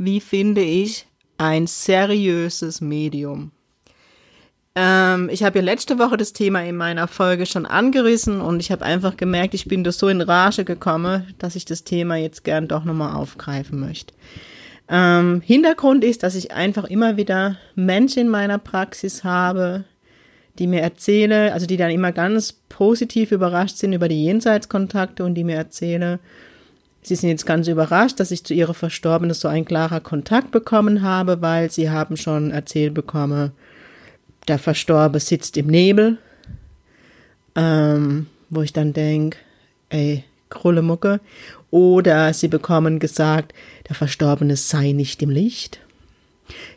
wie finde ich ein seriöses Medium? Ähm, ich habe ja letzte Woche das Thema in meiner Folge schon angerissen und ich habe einfach gemerkt, ich bin da so in Rage gekommen, dass ich das Thema jetzt gern doch nochmal aufgreifen möchte. Ähm, Hintergrund ist, dass ich einfach immer wieder Menschen in meiner Praxis habe, die mir erzähle, also die dann immer ganz positiv überrascht sind über die Jenseitskontakte und die mir erzähle, sie sind jetzt ganz überrascht, dass ich zu ihrer Verstorbenen so ein klarer Kontakt bekommen habe, weil sie haben schon erzählt bekommen, der Verstorbe sitzt im Nebel, ähm, wo ich dann denke, ey, Krullemucke. Oder sie bekommen gesagt, der Verstorbene sei nicht im Licht.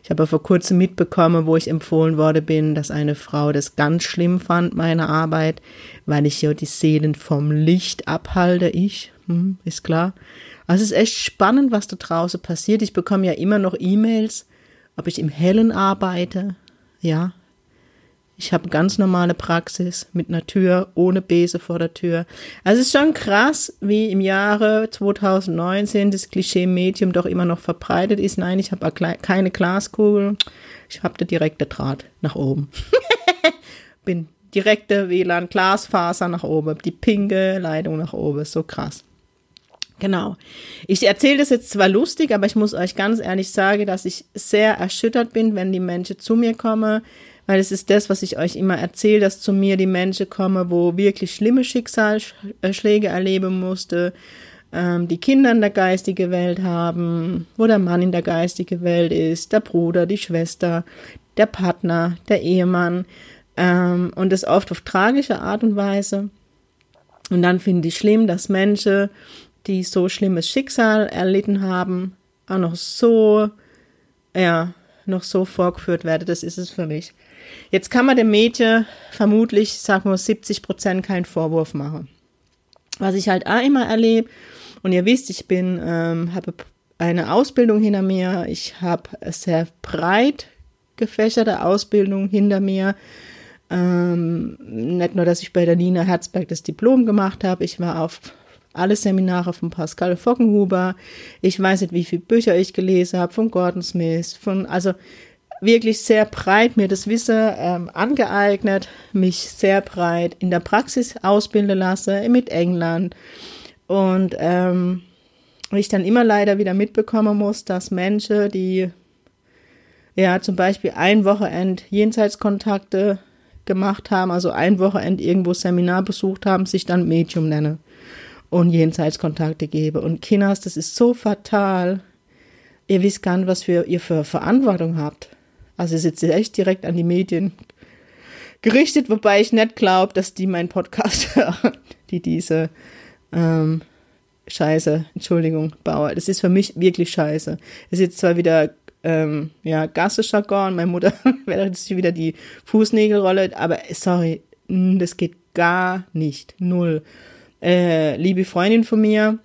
Ich habe vor kurzem mitbekommen, wo ich empfohlen worden bin, dass eine Frau das ganz schlimm fand, meine Arbeit, weil ich ja die Seelen vom Licht abhalte. Ich, hm, ist klar. Also es ist echt spannend, was da draußen passiert. Ich bekomme ja immer noch E-Mails, ob ich im Hellen arbeite. Ja, ich habe ganz normale Praxis mit einer Tür, ohne Bese vor der Tür. Also es ist schon krass, wie im Jahre 2019 das Klischee-Medium doch immer noch verbreitet ist. Nein, ich habe keine Glaskugel. Ich habe den direkte Draht nach oben. Bin direkte WLAN, Glasfaser nach oben, die pinke Leitung nach oben. So krass. Genau. Ich erzähle das jetzt zwar lustig, aber ich muss euch ganz ehrlich sagen, dass ich sehr erschüttert bin, wenn die Menschen zu mir kommen weil es ist das, was ich euch immer erzähle, dass zu mir die Menschen kommen, wo wirklich schlimme Schicksalsschläge erleben musste, ähm, die Kinder in der geistigen Welt haben, wo der Mann in der geistigen Welt ist, der Bruder, die Schwester, der Partner, der Ehemann ähm, und das oft auf tragische Art und Weise. Und dann finde ich schlimm, dass Menschen, die so schlimmes Schicksal erlitten haben, auch noch so, ja, noch so vorgeführt werden. Das ist es für mich. Jetzt kann man dem Mädchen vermutlich, sagen wir 70 Prozent keinen Vorwurf machen. Was ich halt auch immer erlebe, und ihr wisst, ich bin, ähm, habe eine Ausbildung hinter mir, ich habe sehr breit gefächerte Ausbildung hinter mir. Ähm, nicht nur, dass ich bei der Nina Herzberg das Diplom gemacht habe, ich war auf alle Seminare von Pascal Fockenhuber. Ich weiß nicht, wie viele Bücher ich gelesen habe, von Gordon Smith, von, also wirklich sehr breit mir das Wissen ähm, angeeignet, mich sehr breit in der Praxis ausbilden lasse mit England und ähm, ich dann immer leider wieder mitbekommen muss, dass Menschen, die ja zum Beispiel ein Wochenend Jenseitskontakte gemacht haben, also ein Wochenend irgendwo Seminar besucht haben, sich dann Medium nennen und Jenseitskontakte gebe. Und Kinders, das ist so fatal. Ihr wisst gar nicht, was für, ihr für Verantwortung habt. Also ist jetzt echt direkt an die Medien gerichtet, wobei ich nicht glaube, dass die meinen Podcast hören, die diese ähm, Scheiße, Entschuldigung, Bauer. Das ist für mich wirklich scheiße. Es ist jetzt zwar wieder ähm, ja, Gasse-Jargon, meine Mutter wäre jetzt wieder die Fußnägelrolle, aber sorry, das geht gar nicht. Null. Äh, liebe Freundin von mir,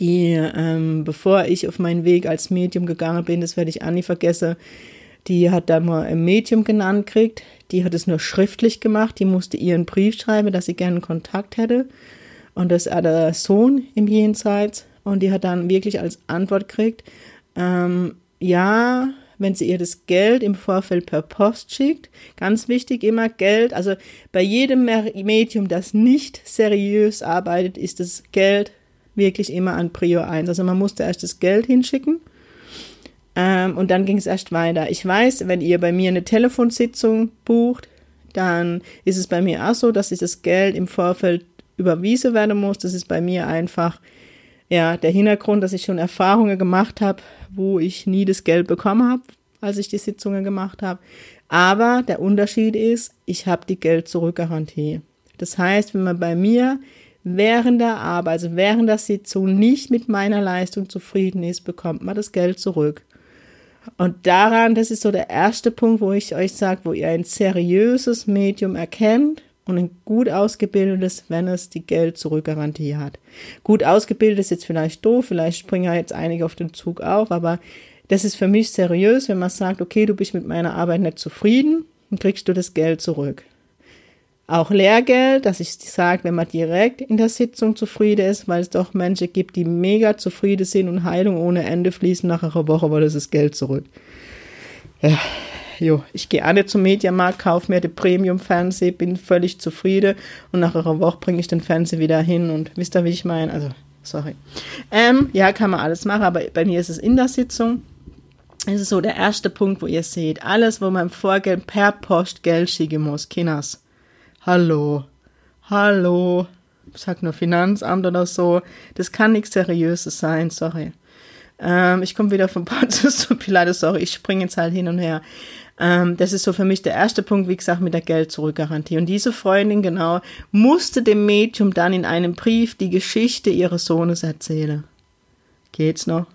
die, ähm, bevor ich auf meinen Weg als Medium gegangen bin, das werde ich auch nie vergessen, die hat da mal ein Medium genannt kriegt. Die hat es nur schriftlich gemacht. Die musste ihren Brief schreiben, dass sie gerne Kontakt hätte. Und das ist der Sohn im Jenseits. Und die hat dann wirklich als Antwort gekriegt, ähm, ja, wenn sie ihr das Geld im Vorfeld per Post schickt. Ganz wichtig immer Geld. Also bei jedem Medium, das nicht seriös arbeitet, ist das Geld wirklich immer an Prior 1. Also man musste erst das Geld hinschicken ähm, und dann ging es erst weiter. Ich weiß, wenn ihr bei mir eine Telefonsitzung bucht, dann ist es bei mir auch so, dass dieses Geld im Vorfeld überwiesen werden muss. Das ist bei mir einfach ja der Hintergrund, dass ich schon Erfahrungen gemacht habe, wo ich nie das Geld bekommen habe, als ich die Sitzungen gemacht habe. Aber der Unterschied ist, ich habe die Geld zurückgarantie. Das heißt, wenn man bei mir während der Arbeit, also während der Sitzung nicht mit meiner Leistung zufrieden ist, bekommt man das Geld zurück. Und daran, das ist so der erste Punkt, wo ich euch sage, wo ihr ein seriöses Medium erkennt und ein gut ausgebildetes, wenn es die Geld-Zurück-Garantie hat. Gut ausgebildet ist jetzt vielleicht doof, vielleicht springen ja jetzt einige auf den Zug auf, aber das ist für mich seriös, wenn man sagt, okay, du bist mit meiner Arbeit nicht zufrieden, dann kriegst du das Geld zurück. Auch Lehrgeld, dass ich sage, wenn man direkt in der Sitzung zufrieden ist, weil es doch Menschen gibt, die mega zufrieden sind und Heilung ohne Ende fließen nach einer Woche, weil das ist Geld zurück. Ja, jo, ich gehe alle zum Mediamarkt, kaufe mir den Premium-Fernseher, bin völlig zufrieden und nach einer Woche bringe ich den Fernseher wieder hin und wisst ihr, wie ich meine? Also, sorry. Ähm, ja, kann man alles machen, aber bei mir ist es in der Sitzung. Es ist so der erste Punkt, wo ihr seht, alles, wo man im Vorgeld per Post Geld schicken muss, Kinders hallo, hallo, sag nur Finanzamt oder so. Das kann nichts Seriöses sein, sorry. Ähm, ich komme wieder von Pontius zu Pilates, sorry, ich springe jetzt halt hin und her. Ähm, das ist so für mich der erste Punkt, wie gesagt, mit der Geld-Zurück-Garantie. Und diese Freundin, genau, musste dem Medium dann in einem Brief die Geschichte ihres Sohnes erzählen. Geht's noch?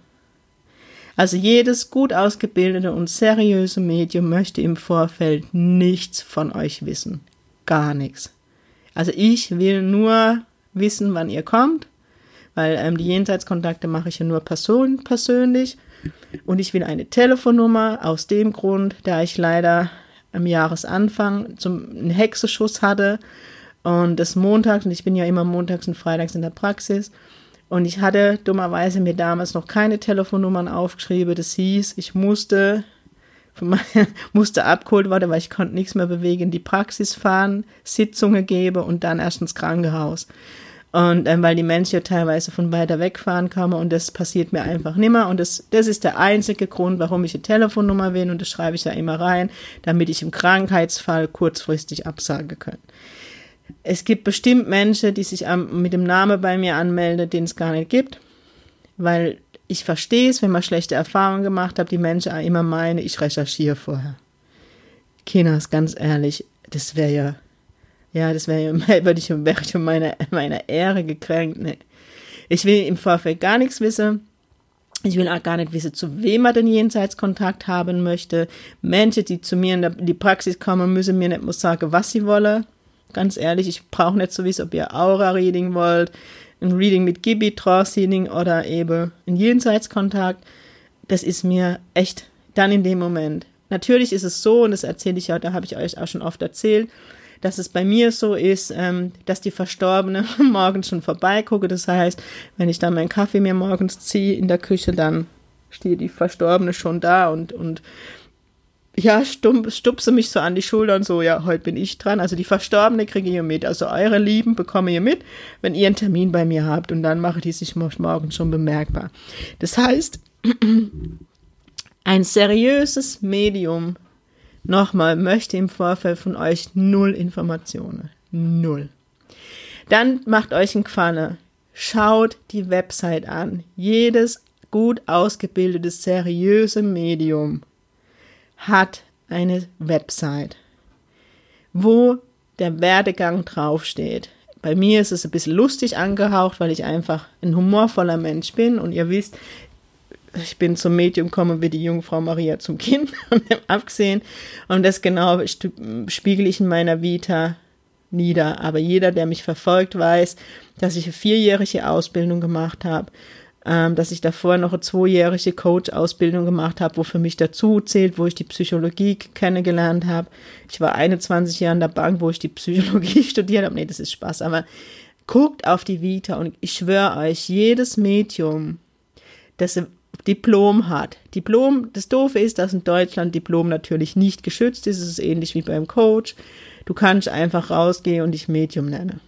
Also jedes gut ausgebildete und seriöse Medium möchte im Vorfeld nichts von euch wissen gar nichts. Also ich will nur wissen, wann ihr kommt, weil ähm, die Jenseitskontakte mache ich ja nur person persönlich. Und ich will eine Telefonnummer aus dem Grund, da ich leider am Jahresanfang zum einen Hexenschuss hatte und das montags, und ich bin ja immer montags und freitags in der Praxis, und ich hatte dummerweise mir damals noch keine Telefonnummern aufgeschrieben. Das hieß, ich musste von meiner, musste abgeholt werden, weil ich konnte nichts mehr bewegen, die Praxis fahren, Sitzungen gebe und dann erst ins Krankenhaus. Und ähm, weil die Menschen ja teilweise von weiter wegfahren kamen und das passiert mir einfach nimmer. Und das, das ist der einzige Grund, warum ich eine Telefonnummer will und das schreibe ich ja immer rein, damit ich im Krankheitsfall kurzfristig absagen kann. Es gibt bestimmt Menschen, die sich ähm, mit dem Namen bei mir anmelden, den es gar nicht gibt, weil ich verstehe es, wenn man schlechte Erfahrungen gemacht hat, die Menschen auch immer meinen, ich recherchiere vorher. Kinders, ganz ehrlich, das wäre ja, ja, das wäre ja, würde ich, wäre ich um meine, meine Ehre gekränkt. Ne. Ich will im Vorfeld gar nichts wissen. Ich will auch gar nicht wissen, zu wem man den Jenseitskontakt haben möchte. Menschen, die zu mir in, die Praxis kommen, müssen mir nicht muss sagen, was sie wollen. Ganz ehrlich, ich brauche nicht so wissen, ob ihr Aura-Reading wollt, ein Reading mit Gibi, Trance-Healing oder eben ein Jenseitskontakt, das ist mir echt dann in dem Moment. Natürlich ist es so, und das erzähle ich ja, da habe ich euch auch schon oft erzählt, dass es bei mir so ist, ähm, dass die Verstorbene morgens schon vorbeigucke. Das heißt, wenn ich dann meinen Kaffee mir morgens ziehe in der Küche, dann steht die Verstorbene schon da und, und ja, stupse mich so an die Schulter und so, ja, heute bin ich dran. Also die Verstorbene kriege ihr mit. Also eure Lieben bekomme ihr mit, wenn ihr einen Termin bei mir habt und dann mache die sich morgen schon bemerkbar. Das heißt, ein seriöses Medium, nochmal, möchte im Vorfeld von euch null Informationen. Null. Dann macht euch einen Gefallen. Schaut die Website an. Jedes gut ausgebildetes, seriöse Medium hat eine Website, wo der Werdegang draufsteht. Bei mir ist es ein bisschen lustig angehaucht, weil ich einfach ein humorvoller Mensch bin und ihr wisst, ich bin zum Medium gekommen wie die Jungfrau Maria zum Kind, abgesehen. Und das genau spiegel ich in meiner Vita nieder. Aber jeder, der mich verfolgt, weiß, dass ich eine vierjährige Ausbildung gemacht habe ähm, dass ich davor noch eine zweijährige Coach-Ausbildung gemacht habe, wo für mich dazu zählt, wo ich die Psychologie kennengelernt habe. Ich war 21 Jahre an der Bank, wo ich die Psychologie studiert habe. Nee, das ist Spaß, aber guckt auf die Vita und ich schwöre euch, jedes Medium, das Diplom hat. Diplom, das Doofe ist, dass in Deutschland Diplom natürlich nicht geschützt ist. Es ist ähnlich wie beim Coach. Du kannst einfach rausgehen und dich Medium nennen.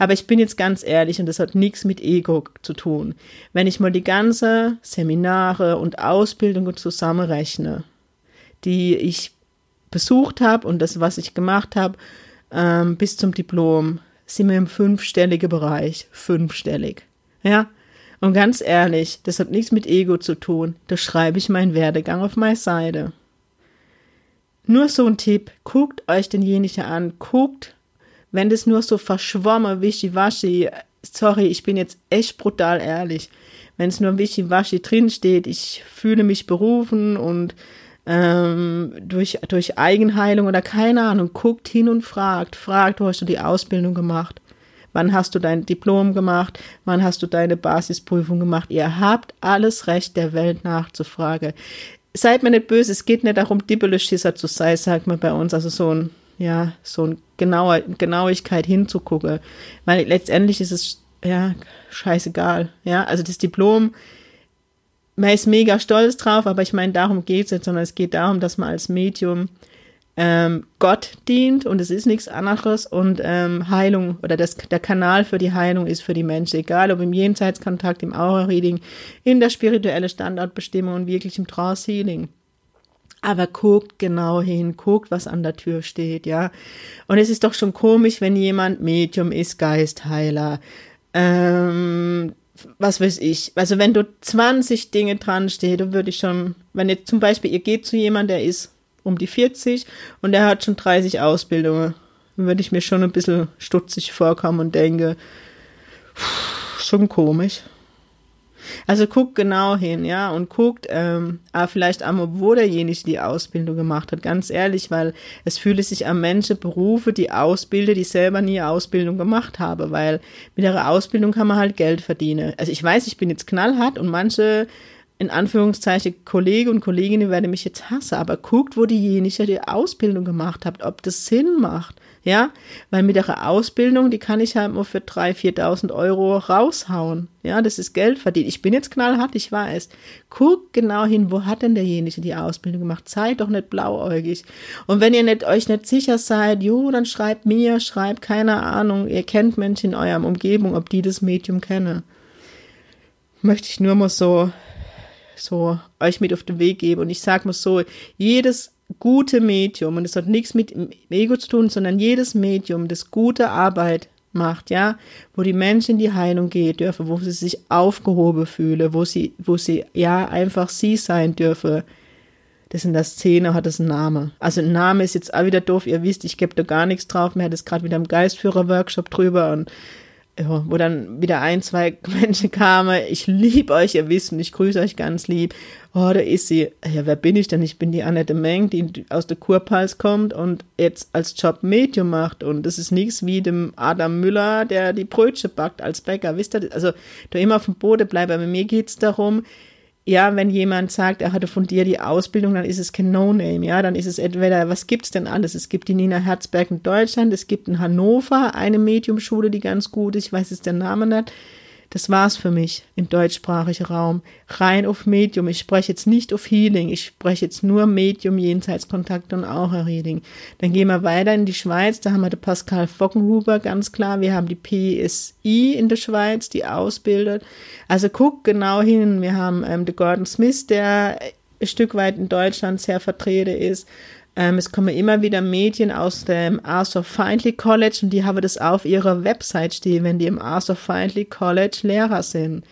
Aber ich bin jetzt ganz ehrlich und das hat nichts mit Ego zu tun. Wenn ich mal die ganze Seminare und Ausbildungen zusammenrechne, die ich besucht habe und das, was ich gemacht habe, ähm, bis zum Diplom, sind wir im fünfstelligen Bereich. Fünfstellig. Ja? Und ganz ehrlich, das hat nichts mit Ego zu tun. Da schreibe ich meinen Werdegang auf meine Seite. Nur so ein Tipp. Guckt euch denjenigen an. Guckt, wenn das nur so verschwommen, wischiwaschi, sorry, ich bin jetzt echt brutal ehrlich, wenn es nur wischiwaschi drinsteht, ich fühle mich berufen und ähm, durch, durch Eigenheilung oder keine Ahnung, guckt hin und fragt, fragt, wo hast du die Ausbildung gemacht? Wann hast du dein Diplom gemacht? Wann hast du deine Basisprüfung gemacht? Ihr habt alles Recht der Welt nachzufragen. Seid mir nicht böse, es geht nicht darum, Dibbele-Schisser zu sein, sagt man bei uns. Also so ein, ja, so ein genauer, Genauigkeit hinzugucken. Weil letztendlich ist es, ja, scheißegal. Ja, also das Diplom, man ist mega stolz drauf, aber ich meine, darum geht es nicht, sondern es geht darum, dass man als Medium ähm, Gott dient und es ist nichts anderes und ähm, Heilung oder das, der Kanal für die Heilung ist für die Menschen, egal ob im Jenseitskontakt, im Aura-Reading, in der spirituellen Standortbestimmung und wirklich im Trance-Healing. Aber guckt genau hin, guckt, was an der Tür steht, ja. Und es ist doch schon komisch, wenn jemand Medium ist, Geistheiler, ähm, was weiß ich, also wenn du 20 Dinge dran steht, dann würde ich schon, wenn jetzt zum Beispiel ihr geht zu jemandem, der ist um die 40 und der hat schon 30 Ausbildungen, dann würde ich mir schon ein bisschen stutzig vorkommen und denke, pff, schon komisch. Also guckt genau hin, ja, und guckt ähm, ah, vielleicht auch, wo derjenige die Ausbildung gemacht hat. Ganz ehrlich, weil es fühle sich an Menschen Berufe, die ausbilden, die selber nie Ausbildung gemacht haben, weil mit ihrer Ausbildung kann man halt Geld verdienen. Also ich weiß, ich bin jetzt knallhart und manche in Anführungszeichen Kollege und Kolleginnen werden mich jetzt hassen, aber guckt, wo diejenige die Ausbildung gemacht hat, ob das Sinn macht. Ja, weil mit der Ausbildung, die kann ich halt nur für 3.000, 4.000 Euro raushauen. Ja, das ist Geld verdient. Ich bin jetzt knallhart, ich weiß. Guckt genau hin, wo hat denn derjenige die Ausbildung gemacht? Seid doch nicht blauäugig. Und wenn ihr nicht, euch nicht sicher seid, jo, dann schreibt mir, schreibt, keine Ahnung, ihr kennt Menschen in eurem Umgebung, ob die das Medium kennen. Möchte ich nur mal so, so euch mit auf den Weg geben. Und ich sag mal so, jedes gute Medium, und es hat nichts mit Ego zu tun, sondern jedes Medium, das gute Arbeit macht, ja, wo die Menschen in die Heilung gehen dürfen, wo sie sich aufgehoben fühlen, wo sie, wo sie, ja, einfach sie sein dürfen. Das in der Szene hat das einen Namen. Also ein Name ist jetzt auch wieder doof, ihr wisst, ich gebe da gar nichts drauf, mir hat es gerade wieder im Geistführer-Workshop drüber und ja, wo dann wieder ein, zwei Menschen kamen, ich liebe euch, ihr wisst, ich grüße euch ganz lieb. Oh, da ist sie. Ja, wer bin ich denn? Ich bin die Annette Meng, die aus der Kurpals kommt und jetzt als Job Medium macht. Und das ist nichts wie dem Adam Müller, der die Brötchen backt als Bäcker. Wisst ihr, also da immer auf dem Boden bleiben. Aber mir geht's darum, ja, wenn jemand sagt, er hatte von dir die Ausbildung, dann ist es kein No-Name, ja, dann ist es entweder, was gibt's denn alles? Es gibt die Nina Herzberg in Deutschland, es gibt in Hannover eine Mediumschule, die ganz gut ist, ich weiß jetzt den Namen nicht, das war's für mich im deutschsprachigen Raum. Rein auf Medium. Ich spreche jetzt nicht auf Healing. Ich spreche jetzt nur Medium, Jenseitskontakt und Aura-Reading. Dann gehen wir weiter in die Schweiz. Da haben wir den Pascal Fockenhuber, ganz klar. Wir haben die PSI in der Schweiz, die ausbildet. Also guck genau hin. Wir haben ähm, den Gordon Smith, der ein Stück weit in Deutschland sehr vertreten ist. Ähm, es kommen immer wieder Medien aus dem Arthur Findlay College und die haben das auf ihrer Website stehen, wenn die im Arthur Findlay College Lehrer sind.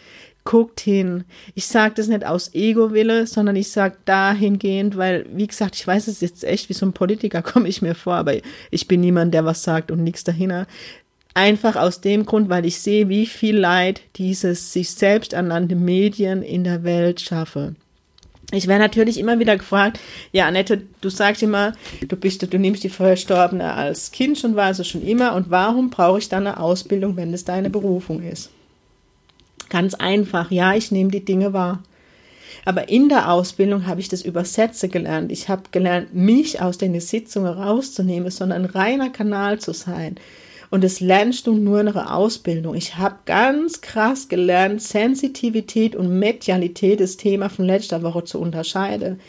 Guckt hin. Ich sage das nicht aus Ego-Wille, sondern ich sage dahingehend, weil, wie gesagt, ich weiß, es jetzt echt wie so ein Politiker, komme ich mir vor, aber ich bin niemand, der was sagt und nichts dahinter. Einfach aus dem Grund, weil ich sehe, wie viel Leid dieses sich selbst ernannte Medien in der Welt schaffen. Ich werde natürlich immer wieder gefragt, ja, Annette, du sagst immer, du bist, du nimmst die Verstorbene als Kind schon, war es schon immer, und warum brauche ich dann eine Ausbildung, wenn es deine Berufung ist? Ganz einfach, ja, ich nehme die Dinge wahr. Aber in der Ausbildung habe ich das Übersetze gelernt. Ich habe gelernt, mich aus den Sitzungen rauszunehmen, sondern ein reiner Kanal zu sein. Und das lernst du nur in der Ausbildung. Ich habe ganz krass gelernt, Sensitivität und Medialität, das Thema von letzter Woche zu unterscheiden.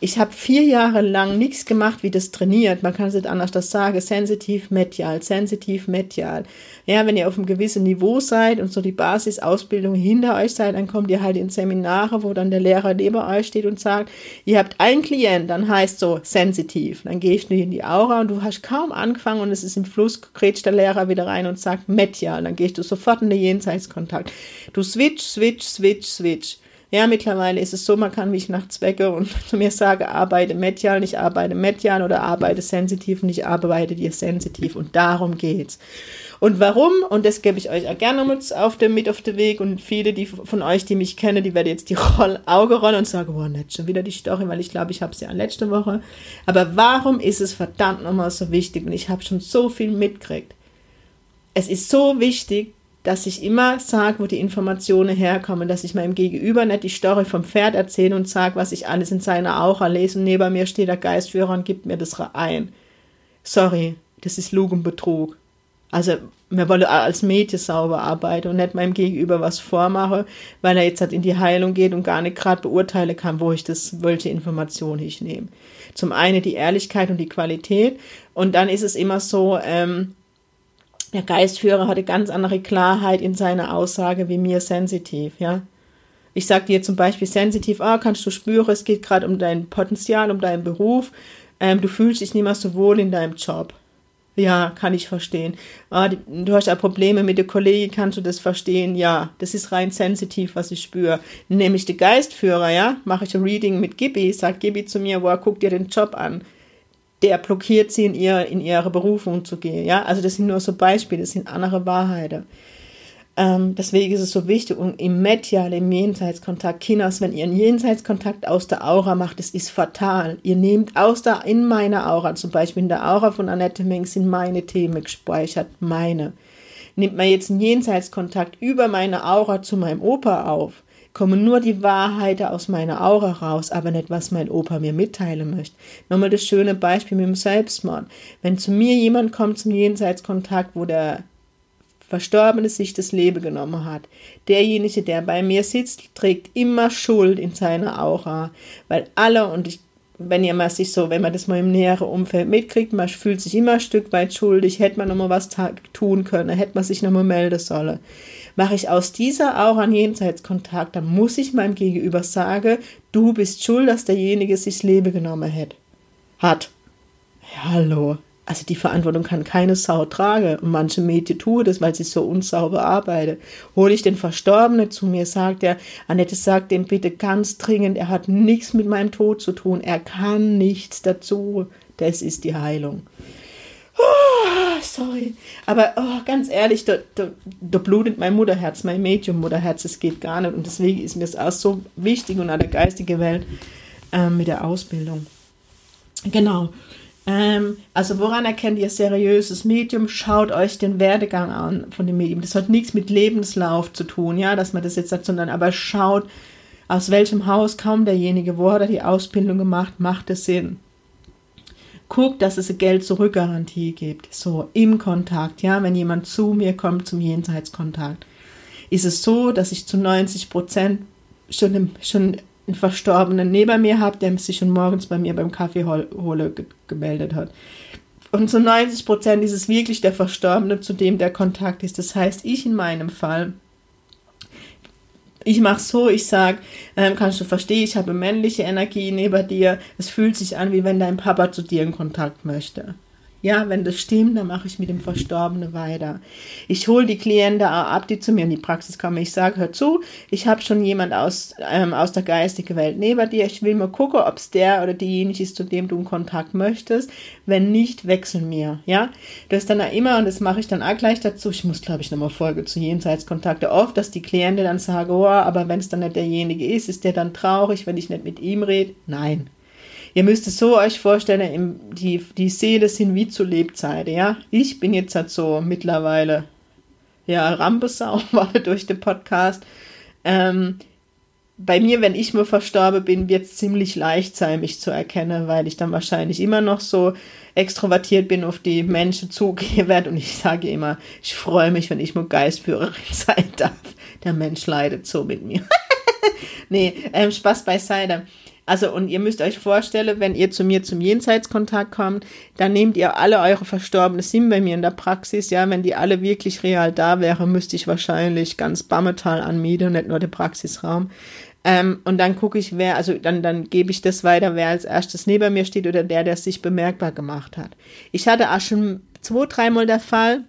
Ich habe vier Jahre lang nichts gemacht, wie das trainiert. Man kann es nicht anders das sagen. Sensitiv, medial, sensitiv, medial. Ja, wenn ihr auf einem gewissen Niveau seid und so die Basisausbildung hinter euch seid, dann kommt ihr halt in Seminare, wo dann der Lehrer neben euch steht und sagt, ihr habt einen Klient, dann heißt so sensitiv. Dann gehst du in die Aura und du hast kaum angefangen und es ist im Fluss, grätscht der Lehrer wieder rein und sagt medial. Dann gehst du sofort in den Jenseitskontakt. Du switch, switch, switch, switch. Ja, mittlerweile ist es so, man kann mich nachts wecke und zu mir sagen, arbeite medial, nicht arbeite medial oder arbeite sensitiv und ich arbeite dir sensitiv. Und darum geht's. Und warum? Und das gebe ich euch auch gerne mit auf dem, mit auf den Weg. Und viele die von euch, die mich kennen, die werden jetzt die Roll, Auge rollen und sagen, boah, nicht schon wieder die Story, weil ich glaube, ich habe es ja letzte Woche. Aber warum ist es verdammt nochmal so wichtig? Und ich habe schon so viel mitgekriegt. Es ist so wichtig, dass ich immer sage, wo die Informationen herkommen, dass ich meinem Gegenüber nicht die Story vom Pferd erzähle und sage, was ich alles in seiner Aura lese und neben mir steht der Geistführer und gibt mir das ein. Sorry, das ist Lug und Betrug. Also wir wollen als Mädchen sauber arbeiten und nicht meinem Gegenüber was vormachen, weil er jetzt halt in die Heilung geht und gar nicht gerade beurteilen kann, wo ich das, welche Informationen ich nehme. Zum einen die Ehrlichkeit und die Qualität und dann ist es immer so, ähm, der Geistführer hatte ganz andere Klarheit in seiner Aussage wie mir sensitiv, ja. Ich sage dir zum Beispiel sensitiv, ah, kannst du spüren, es geht gerade um dein Potenzial, um deinen Beruf, ähm, du fühlst dich nicht mehr so wohl in deinem Job. Ja, kann ich verstehen. Ah, die, du hast ja Probleme mit der Kollegin, kannst du das verstehen? Ja, das ist rein sensitiv, was ich spüre. Nämlich der Geistführer, ja, mache ich ein Reading mit Gibi, sagt Gibi zu mir, boah, guck dir den Job an. Der blockiert sie in, ihr, in ihre Berufung zu gehen, ja. Also das sind nur so Beispiele, das sind andere Wahrheiten. Ähm, deswegen ist es so wichtig und im Medial, im Jenseitskontakt, Kinders, wenn ihr einen Jenseitskontakt aus der Aura macht, das ist fatal. Ihr nehmt aus der, in meiner Aura, zum Beispiel in der Aura von Annette Meng sind meine Themen gespeichert, meine. Nimmt man jetzt einen Jenseitskontakt über meine Aura zu meinem Opa auf, kommen nur die Wahrheiten aus meiner Aura raus, aber nicht, was mein Opa mir mitteilen möchte. Nochmal das schöne Beispiel mit dem Selbstmord. Wenn zu mir jemand kommt zum Jenseitskontakt, wo der Verstorbene sich das Leben genommen hat. Derjenige, der bei mir sitzt, trägt immer Schuld in seiner Aura, weil alle und ich wenn ihr mal sich so, wenn man das mal im näheren Umfeld mitkriegt, man fühlt sich immer ein Stück weit schuldig, hätte man noch mal was tun können, hätte man sich noch mal melden sollen. Mache ich aus dieser Aura einen Jenseitskontakt, dann muss ich meinem Gegenüber sagen, du bist schuld, dass derjenige sich das Leben genommen hat. Hat. Ja, hallo, also die Verantwortung kann keine Sau tragen. Und manche Mädchen tun das, weil sie so unsauber arbeiten. Hole ich den Verstorbenen zu mir, sagt er, Annette sagt dem bitte ganz dringend, er hat nichts mit meinem Tod zu tun, er kann nichts dazu. Das ist die Heilung. Oh, sorry. Aber oh, ganz ehrlich, da, da, da blutet mein Mutterherz, mein Medium-Mutterherz, es geht gar nicht. Und deswegen ist mir das auch so wichtig und an der geistigen Welt äh, mit der Ausbildung. Genau. Ähm, also woran erkennt ihr seriöses Medium? Schaut euch den Werdegang an von dem Medium. Das hat nichts mit Lebenslauf zu tun, ja, dass man das jetzt sagt, sondern aber schaut, aus welchem Haus kam derjenige, wo hat er die Ausbildung gemacht, macht es Sinn. Guckt, dass es eine Geld-Zurück-Garantie gibt. So, im Kontakt, ja, wenn jemand zu mir kommt zum Jenseitskontakt, ist es so, dass ich zu 90 Prozent schon, schon einen Verstorbenen neben mir habe, der sich schon morgens bei mir beim Kaffee hole gemeldet hat. Und zu 90 Prozent ist es wirklich der Verstorbene, zu dem der Kontakt ist. Das heißt, ich in meinem Fall, ich mache so, ich sage, ähm, kannst du verstehen, ich habe männliche Energie neben dir. Es fühlt sich an, wie wenn dein Papa zu dir in Kontakt möchte. Ja, wenn das stimmt, dann mache ich mit dem Verstorbenen weiter. Ich hole die Klienten ab, die zu mir in die Praxis kommen. Ich sage, hör zu, ich habe schon jemand aus, ähm, aus der geistigen Welt neben dir. Ich will mal gucken, ob es der oder diejenige ist, zu dem du einen Kontakt möchtest. Wenn nicht, wechsel mir. Ja, das ist dann auch immer, und das mache ich dann auch gleich dazu. Ich muss, glaube ich, nochmal Folge zu Jenseitskontakte. Oft, dass die Klienten dann sagen, oh, aber wenn es dann nicht derjenige ist, ist der dann traurig, wenn ich nicht mit ihm rede? Nein. Ihr müsst es so euch vorstellen, die, die Seele sind wie zu Lebzeiten, ja. Ich bin jetzt halt so mittlerweile, ja, Rampesau, war durch den Podcast. Ähm, bei mir, wenn ich mal verstorben bin, wird es ziemlich leicht sein, mich zu erkennen, weil ich dann wahrscheinlich immer noch so extrovertiert bin, auf die Menschen zugehen werde. Und ich sage immer, ich freue mich, wenn ich mal Geistführerin sein darf. Der Mensch leidet so mit mir. nee, ähm, Spaß beiseite. Also, und ihr müsst euch vorstellen, wenn ihr zu mir zum Jenseitskontakt kommt, dann nehmt ihr alle eure Verstorbenen, sind bei mir in der Praxis, ja, wenn die alle wirklich real da wären, müsste ich wahrscheinlich ganz Bammetal anmieten, nicht nur den Praxisraum. Ähm, und dann gucke ich, wer, also dann, dann gebe ich das weiter, wer als erstes neben mir steht oder der, der sich bemerkbar gemacht hat. Ich hatte auch schon zwei, dreimal der Fall,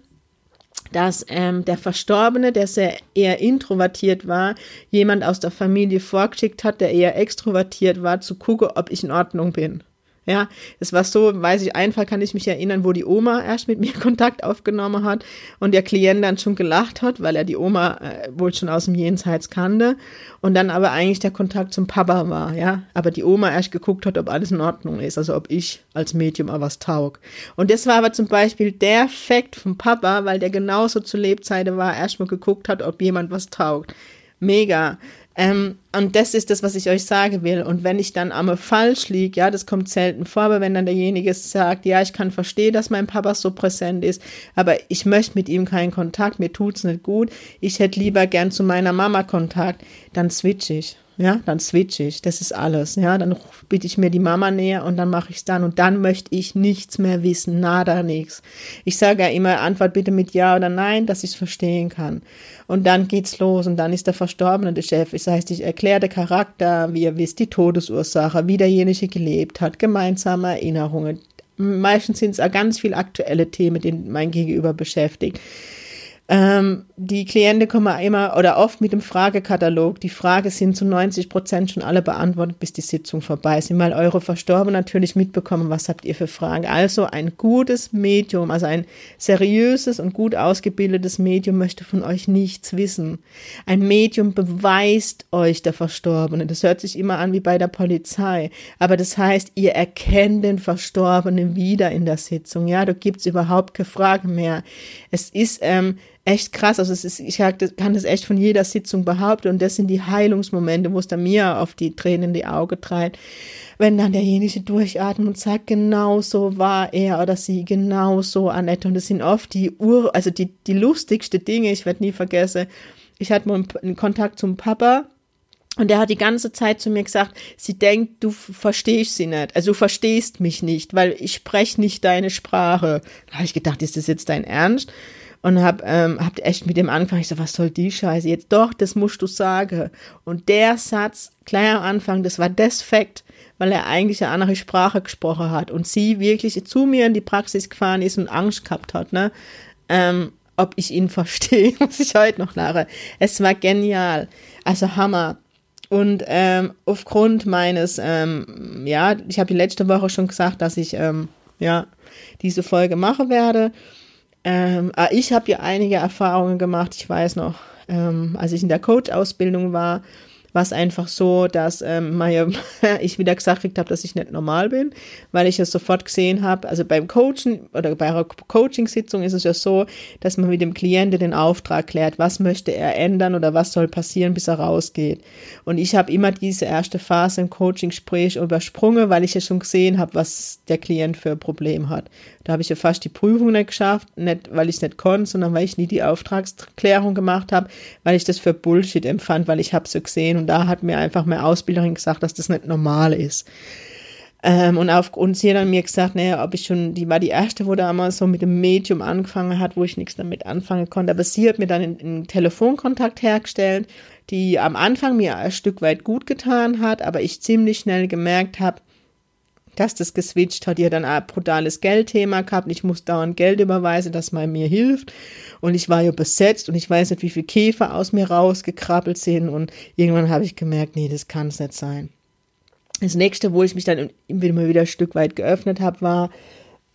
dass ähm, der Verstorbene, der sehr eher introvertiert war, jemand aus der Familie vorgeschickt hat, der eher extrovertiert war, zu gucken, ob ich in Ordnung bin. Ja, es war so, weiß ich, einfach kann ich mich erinnern, wo die Oma erst mit mir Kontakt aufgenommen hat und der Klient dann schon gelacht hat, weil er die Oma äh, wohl schon aus dem Jenseits kannte und dann aber eigentlich der Kontakt zum Papa war, ja, aber die Oma erst geguckt hat, ob alles in Ordnung ist, also ob ich als Medium auch was taug. Und das war aber zum Beispiel der Fakt vom Papa, weil der genauso zu Lebzeiten war, erstmal geguckt hat, ob jemand was taugt. Mega. Ähm, und das ist das, was ich euch sagen will. Und wenn ich dann einmal falsch liege, ja, das kommt selten vor, aber wenn dann derjenige sagt, ja, ich kann verstehen, dass mein Papa so präsent ist, aber ich möchte mit ihm keinen Kontakt, mir tut's nicht gut, ich hätte lieber gern zu meiner Mama Kontakt, dann switch ich ja, dann switch ich, das ist alles, ja, dann biete ich mir die Mama näher und dann mache ich es dann und dann möchte ich nichts mehr wissen, nada, nichts. Ich sage ja immer, Antwort bitte mit Ja oder Nein, dass ich es verstehen kann. Und dann geht's los und dann ist der Verstorbene der Chef. Das heißt, ich erkläre den Charakter, wie ihr wisst, die Todesursache, wie derjenige gelebt hat, gemeinsame Erinnerungen. Meistens sind es ganz viele aktuelle Themen, die mein Gegenüber beschäftigt. Ähm, die Klienten kommen immer oder oft mit dem Fragekatalog. Die Fragen sind zu 90 Prozent schon alle beantwortet, bis die Sitzung vorbei ist. Weil eure Verstorbenen natürlich mitbekommen, was habt ihr für Fragen. Also ein gutes Medium, also ein seriöses und gut ausgebildetes Medium möchte von euch nichts wissen. Ein Medium beweist euch der Verstorbene. Das hört sich immer an wie bei der Polizei. Aber das heißt, ihr erkennt den Verstorbenen wieder in der Sitzung. Ja, da gibt's überhaupt keine Frage mehr. Es ist, ähm, echt krass. Also es ist, ich kann das echt von jeder Sitzung behaupten und das sind die Heilungsmomente, wo es dann mir auf die Tränen in die Augen treibt. Wenn dann derjenige durchatmet und sagt, genau so war er oder sie, genau so Annette. Und das sind oft die Ur, also die, die lustigste Dinge. Ich werde nie vergessen. Ich hatte mal einen Kontakt zum Papa. Und der hat die ganze Zeit zu mir gesagt, sie denkt, du verstehst sie nicht, also du verstehst mich nicht, weil ich spreche nicht deine Sprache. Da habe ich gedacht, ist das jetzt dein Ernst? Und hab, ähm, hab echt mit dem angefangen. Ich so, was soll die Scheiße jetzt? Doch, das musst du sagen. Und der Satz, gleich am Anfang, das war das Fakt, weil er eigentlich eine andere Sprache gesprochen hat und sie wirklich zu mir in die Praxis gefahren ist und Angst gehabt hat, ne? Ähm, ob ich ihn verstehe, muss ich heute noch nachher. Es war genial. Also Hammer. Und ähm, aufgrund meines, ähm, ja, ich habe die letzte Woche schon gesagt, dass ich ähm, ja diese Folge machen werde. Ähm, ah, ich habe ja einige Erfahrungen gemacht. Ich weiß noch, ähm, als ich in der Coach-Ausbildung war, war es einfach so, dass ähm, ich wieder gesagt habe, dass ich nicht normal bin, weil ich es sofort gesehen habe. Also beim Coaching oder bei einer Coaching-Sitzung ist es ja so, dass man mit dem Klienten den Auftrag klärt, was möchte er ändern oder was soll passieren, bis er rausgeht. Und ich habe immer diese erste Phase im Coaching-Gespräch übersprungen, weil ich ja schon gesehen habe, was der Klient für ein Problem hat. Da habe ich ja fast die Prüfung nicht geschafft, nicht weil ich es nicht konnte, sondern weil ich nie die Auftragsklärung gemacht habe, weil ich das für Bullshit empfand, weil ich habe so gesehen und da hat mir einfach meine Ausbilderin gesagt, dass das nicht normal ist. Ähm, und, auf, und sie hat dann mir gesagt, naja, ob ich schon, die war die erste, wo da einmal so mit dem Medium angefangen hat, wo ich nichts damit anfangen konnte. Aber sie hat mir dann einen Telefonkontakt hergestellt, die am Anfang mir ein Stück weit gut getan hat, aber ich ziemlich schnell gemerkt habe, dass das geswitcht hat. Ihr dann ein brutales Geldthema gehabt. Ich muss dauernd Geld überweisen, dass man mir hilft. Und ich war ja besetzt und ich weiß nicht, wie viele Käfer aus mir rausgekrabbelt sind. Und irgendwann habe ich gemerkt, nee, das kann es nicht sein. Das nächste, wo ich mich dann immer wieder ein Stück weit geöffnet habe, war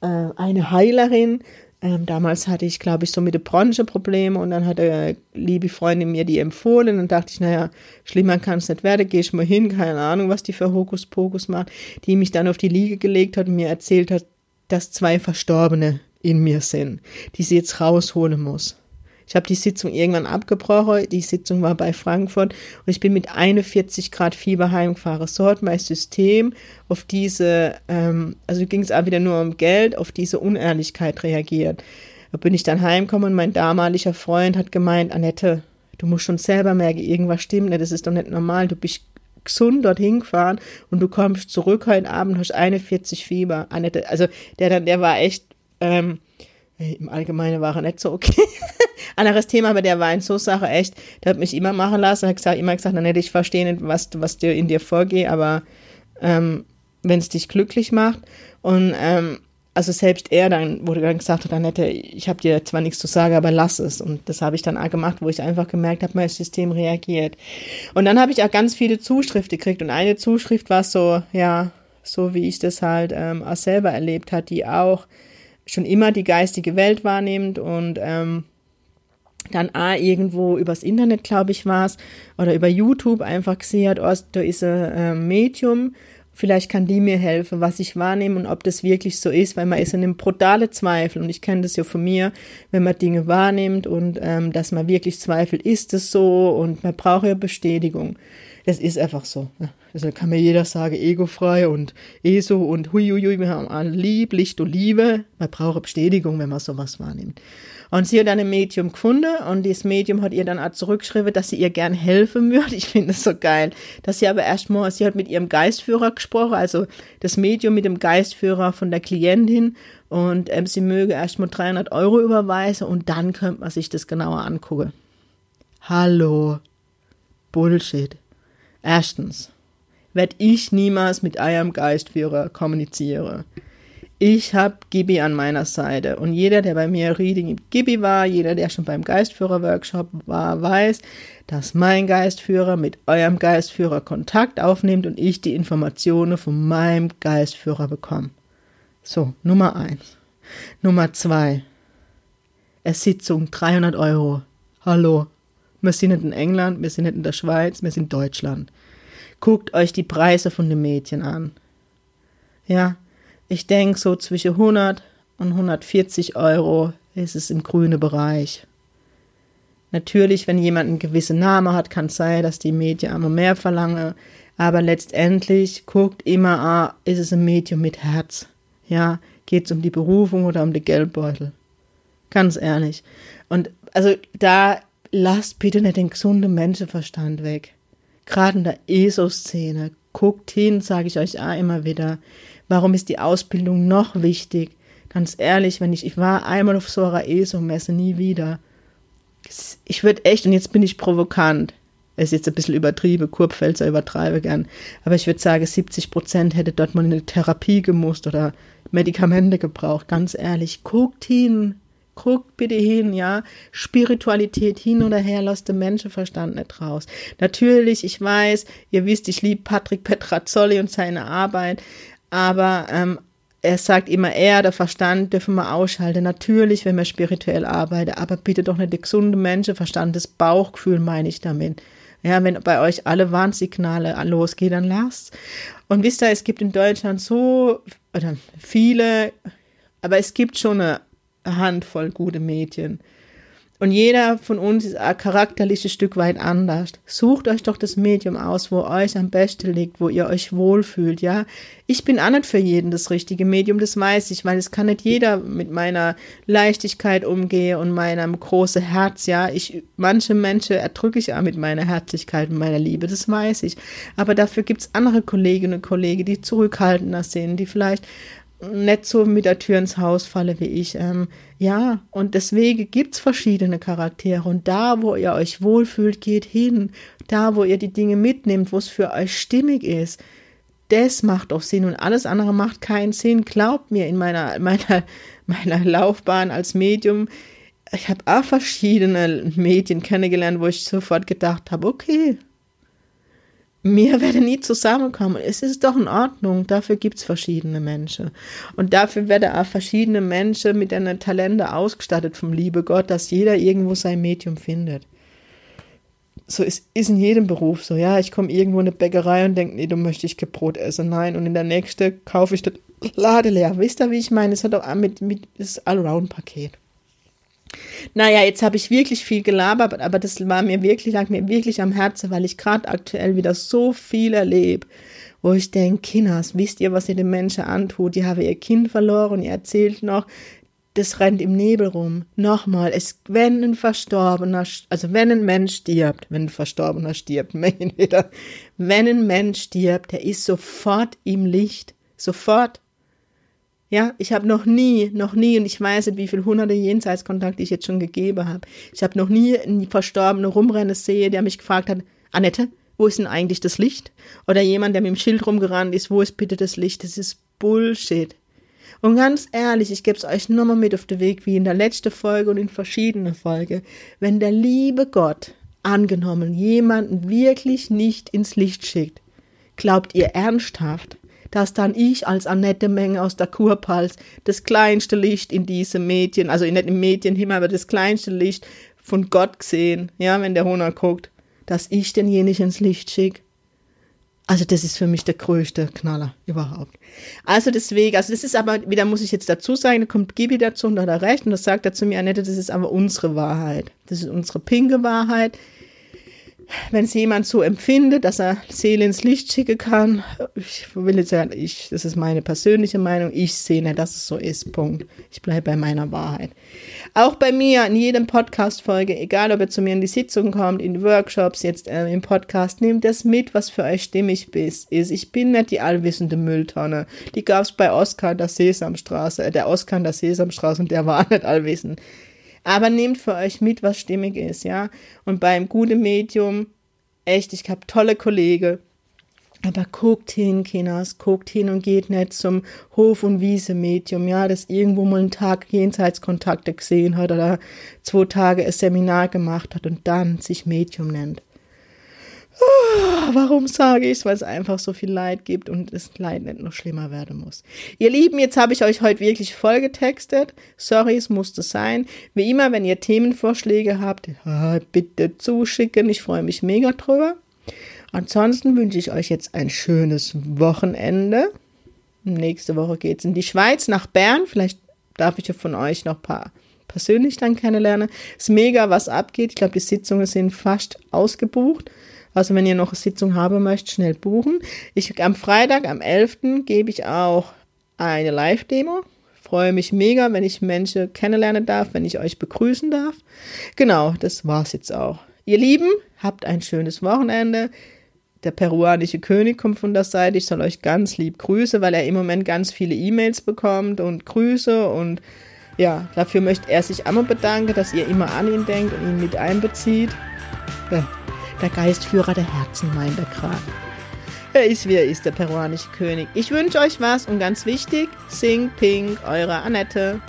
äh, eine Heilerin, ähm, damals hatte ich, glaube ich, so mit der Branche Probleme und dann hat eine liebe Freundin mir die empfohlen und dachte ich, naja, schlimmer kann es nicht werden, gehe ich mal hin, keine Ahnung, was die für Hokuspokus macht, die mich dann auf die Liege gelegt hat und mir erzählt hat, dass zwei Verstorbene in mir sind, die sie jetzt rausholen muss. Ich habe die Sitzung irgendwann abgebrochen. Die Sitzung war bei Frankfurt und ich bin mit 41 Grad Fieber heimgefahren. So hat mein System auf diese, ähm, also ging es auch wieder nur um Geld, auf diese Unehrlichkeit reagiert. Da bin ich dann heimgekommen und mein damaliger Freund hat gemeint, Annette, du musst schon selber merken, irgendwas stimmt nicht, das ist doch nicht normal, du bist gesund dorthin gefahren und du kommst zurück heute Abend, hast 41 Fieber. Annette, also der der war echt, ähm, im Allgemeinen war er nicht so okay. Anderes Thema, aber der war in so Sache echt, der hat mich immer machen lassen, hat gesagt, immer gesagt, dann hätte ich verstehen, was, was dir in dir vorgeht, aber ähm, wenn es dich glücklich macht. Und ähm, also selbst er dann, wurde dann gesagt hat, Annette, ich habe dir zwar nichts zu sagen, aber lass es. Und das habe ich dann auch gemacht, wo ich einfach gemerkt habe, mein System reagiert. Und dann habe ich auch ganz viele Zuschriften gekriegt. Und eine Zuschrift war so, ja, so wie ich das halt ähm, auch selber erlebt hat, die auch schon immer die geistige Welt wahrnimmt und ähm, dann auch irgendwo übers Internet, glaube ich, war es, oder über YouTube einfach gesehen hat, oh, da ist ein äh, Medium vielleicht kann die mir helfen, was ich wahrnehme und ob das wirklich so ist, weil man ist in einem brutale Zweifel und ich kenne das ja von mir, wenn man Dinge wahrnimmt und ähm, dass man wirklich zweifelt, ist es so und man braucht ja Bestätigung. Das ist einfach so. Also kann mir jeder sagen, egofrei und ESO und huiuiui, wir haben alle lieb, Licht und Liebe. Man braucht Bestätigung, wenn man sowas wahrnimmt. Und sie hat dann ein Medium gefunden und das Medium hat ihr dann auch zurückgeschrieben, dass sie ihr gern helfen würde. Ich finde das so geil. Dass sie aber erstmal, sie hat mit ihrem Geistführer gesprochen, also das Medium mit dem Geistführer von der Klientin und ähm, sie möge erstmal 300 Euro überweisen und dann könnte man sich das genauer angucken. Hallo. Bullshit. Erstens, werde ich niemals mit eurem Geistführer kommunizieren. Ich habe Gibi an meiner Seite und jeder, der bei mir Reading im Gibi war, jeder, der schon beim Geistführer-Workshop war, weiß, dass mein Geistführer mit eurem Geistführer Kontakt aufnimmt und ich die Informationen von meinem Geistführer bekomme. So, Nummer eins. Nummer zwei. Ersitzung 300 Euro. Hallo. Wir sind nicht in England, wir sind nicht in der Schweiz, wir sind in Deutschland. Guckt euch die Preise von den Mädchen an. Ja, ich denke, so zwischen 100 und 140 Euro ist es im grünen Bereich. Natürlich, wenn jemand einen gewissen Namen hat, kann es sein, dass die Medien immer mehr verlangen. Aber letztendlich guckt immer, ah, ist es ein Medium mit Herz? Ja, geht es um die Berufung oder um den Geldbeutel? Ganz ehrlich. Und also da lasst bitte nicht den gesunden Menschenverstand weg. Gerade in der ESO-Szene. Guckt hin, sage ich euch auch immer wieder. Warum ist die Ausbildung noch wichtig? Ganz ehrlich, wenn ich, ich war einmal auf so einer ESO-Messe, nie wieder. Ich würde echt, und jetzt bin ich provokant, ist jetzt ein bisschen übertrieben, Kurpfälzer übertreibe gern, aber ich würde sagen, 70 Prozent hätte dort mal eine Therapie gemusst oder Medikamente gebraucht. Ganz ehrlich, guckt hin, guckt bitte hin, ja. Spiritualität hin oder her, lasst den Menschenverstand nicht raus. Natürlich, ich weiß, ihr wisst, ich liebe Patrick Petrazzoli und seine Arbeit, aber ähm, er sagt immer, er, der Verstand, dürfen wir ausschalten. Natürlich, wenn wir spirituell arbeiten, aber bitte doch nicht der gesunde Menschenverstand, das Bauchgefühl meine ich damit. Ja, wenn bei euch alle Warnsignale losgehen, dann lasst. Und wisst ihr, es gibt in Deutschland so oder viele, aber es gibt schon eine Handvoll gute Mädchen. Und jeder von uns ist ein charakterliches Stück weit anders. Sucht euch doch das Medium aus, wo euch am besten liegt, wo ihr euch wohlfühlt, ja. Ich bin auch nicht für jeden das richtige Medium, das weiß ich, weil es kann nicht jeder mit meiner Leichtigkeit umgehen und meinem großen Herz, ja. Ich, manche Menschen erdrücke ich auch mit meiner Herzlichkeit und meiner Liebe, das weiß ich. Aber dafür gibt's andere Kolleginnen und Kollegen, die zurückhaltender sind, die vielleicht nicht so mit der Tür ins Haus falle wie ich. Ähm, ja, und deswegen gibt's verschiedene Charaktere. Und da, wo ihr euch wohlfühlt, geht hin. Da, wo ihr die Dinge mitnehmt, wo es für euch stimmig ist. Das macht auch Sinn und alles andere macht keinen Sinn. Glaubt mir, in meiner, meiner, meiner Laufbahn als Medium, ich habe auch verschiedene Medien kennengelernt, wo ich sofort gedacht habe, okay, wir werden nie zusammenkommen. Es ist doch in Ordnung. Dafür gibt's verschiedene Menschen. Und dafür werden auch verschiedene Menschen mit einer Talente ausgestattet vom liebe Gott, dass jeder irgendwo sein Medium findet. So ist, ist in jedem Beruf so. Ja, ich komme irgendwo in eine Bäckerei und denke, nee, du möchtest kein Brot essen. Nein. Und in der nächsten kaufe ich das Lade leer. Wisst ihr, wie ich meine? Es hat auch mit, mit das Allround-Paket. Naja, jetzt habe ich wirklich viel gelabert, aber das war mir wirklich, lag mir wirklich am Herzen, weil ich gerade aktuell wieder so viel erlebe, wo ich denke, Kinders, wisst ihr, was ihr den Menschen antut? Die haben ihr Kind verloren, ihr erzählt noch, das rennt im Nebel rum. Nochmal, es, wenn ein Verstorbener, also wenn ein Mensch stirbt, wenn ein Verstorbener stirbt, wenn ein Mensch stirbt, der ist sofort im Licht. Sofort. Ja, ich habe noch nie, noch nie, und ich weiß nicht, wie viele hunderte Jenseitskontakte ich jetzt schon gegeben habe. Ich habe noch nie einen Verstorbenen rumrennen sehe, der mich gefragt hat, Annette, wo ist denn eigentlich das Licht? Oder jemand, der mit dem Schild rumgerannt ist, wo ist bitte das Licht? Das ist Bullshit. Und ganz ehrlich, ich gebe es euch nochmal mit auf den Weg, wie in der letzten Folge und in verschiedenen Folgen. Wenn der liebe Gott angenommen jemanden wirklich nicht ins Licht schickt, glaubt ihr ernsthaft, dass dann ich als Annette Menge aus der Kurpals das kleinste Licht in diesem Medien, also nicht im Medienhimmel, aber das kleinste Licht von Gott gesehen, ja, wenn der Hona guckt, dass ich denjenigen ins Licht schicke? Also das ist für mich der größte Knaller überhaupt. Also deswegen, also das ist aber, wieder muss ich jetzt dazu sagen, da kommt Gibi dazu und hat er recht und das sagt er zu mir, Annette, das ist aber unsere Wahrheit. Das ist unsere pinke Wahrheit wenn es jemand so empfindet, dass er Seele ins Licht schicken kann, ich will jetzt sagen, ich, das ist meine persönliche Meinung, ich sehe nicht, dass es so ist, Punkt. Ich bleibe bei meiner Wahrheit. Auch bei mir in jedem Podcast-Folge, egal ob ihr zu mir in die Sitzung kommt, in Workshops, jetzt äh, im Podcast, nehmt das mit, was für euch stimmig ist. Ich bin nicht die allwissende Mülltonne. Die gab es bei Oskar der Sesamstraße, äh, der Oskar der Sesamstraße und der war nicht allwissend. Aber nehmt für euch mit, was stimmig ist, ja. Und beim guten Medium, echt, ich habe tolle Kollegen. Aber guckt hin, Kinders, guckt hin und geht nicht zum Hof- und Wiese-Medium, ja, das irgendwo mal einen Tag Jenseitskontakte gesehen hat oder zwei Tage ein Seminar gemacht hat und dann sich Medium nennt. Oh, warum sage ich es? Weil es einfach so viel Leid gibt und das Leid nicht noch schlimmer werden muss. Ihr Lieben, jetzt habe ich euch heute wirklich voll getextet. Sorry, es musste sein. Wie immer, wenn ihr Themenvorschläge habt, bitte zuschicken. Ich freue mich mega drüber. Ansonsten wünsche ich euch jetzt ein schönes Wochenende. Nächste Woche geht es in die Schweiz, nach Bern. Vielleicht darf ich ja von euch noch ein paar persönlich dann kennenlernen. Es ist mega, was abgeht. Ich glaube, die Sitzungen sind fast ausgebucht. Also wenn ihr noch eine Sitzung haben möchtet, schnell buchen. Ich, am Freitag, am 11. gebe ich auch eine Live-Demo. Freue mich mega, wenn ich Menschen kennenlernen darf, wenn ich euch begrüßen darf. Genau, das war's jetzt auch. Ihr Lieben, habt ein schönes Wochenende. Der peruanische König kommt von der Seite. Ich soll euch ganz lieb grüßen, weil er im Moment ganz viele E-Mails bekommt und Grüße und ja, dafür möchte er sich einmal bedanken, dass ihr immer an ihn denkt und ihn mit einbezieht. Ja der Geistführer der Herzen, meint er gerade. Er ist wie er ist, der peruanische König. Ich wünsche euch was und ganz wichtig, sing pink, eure Annette.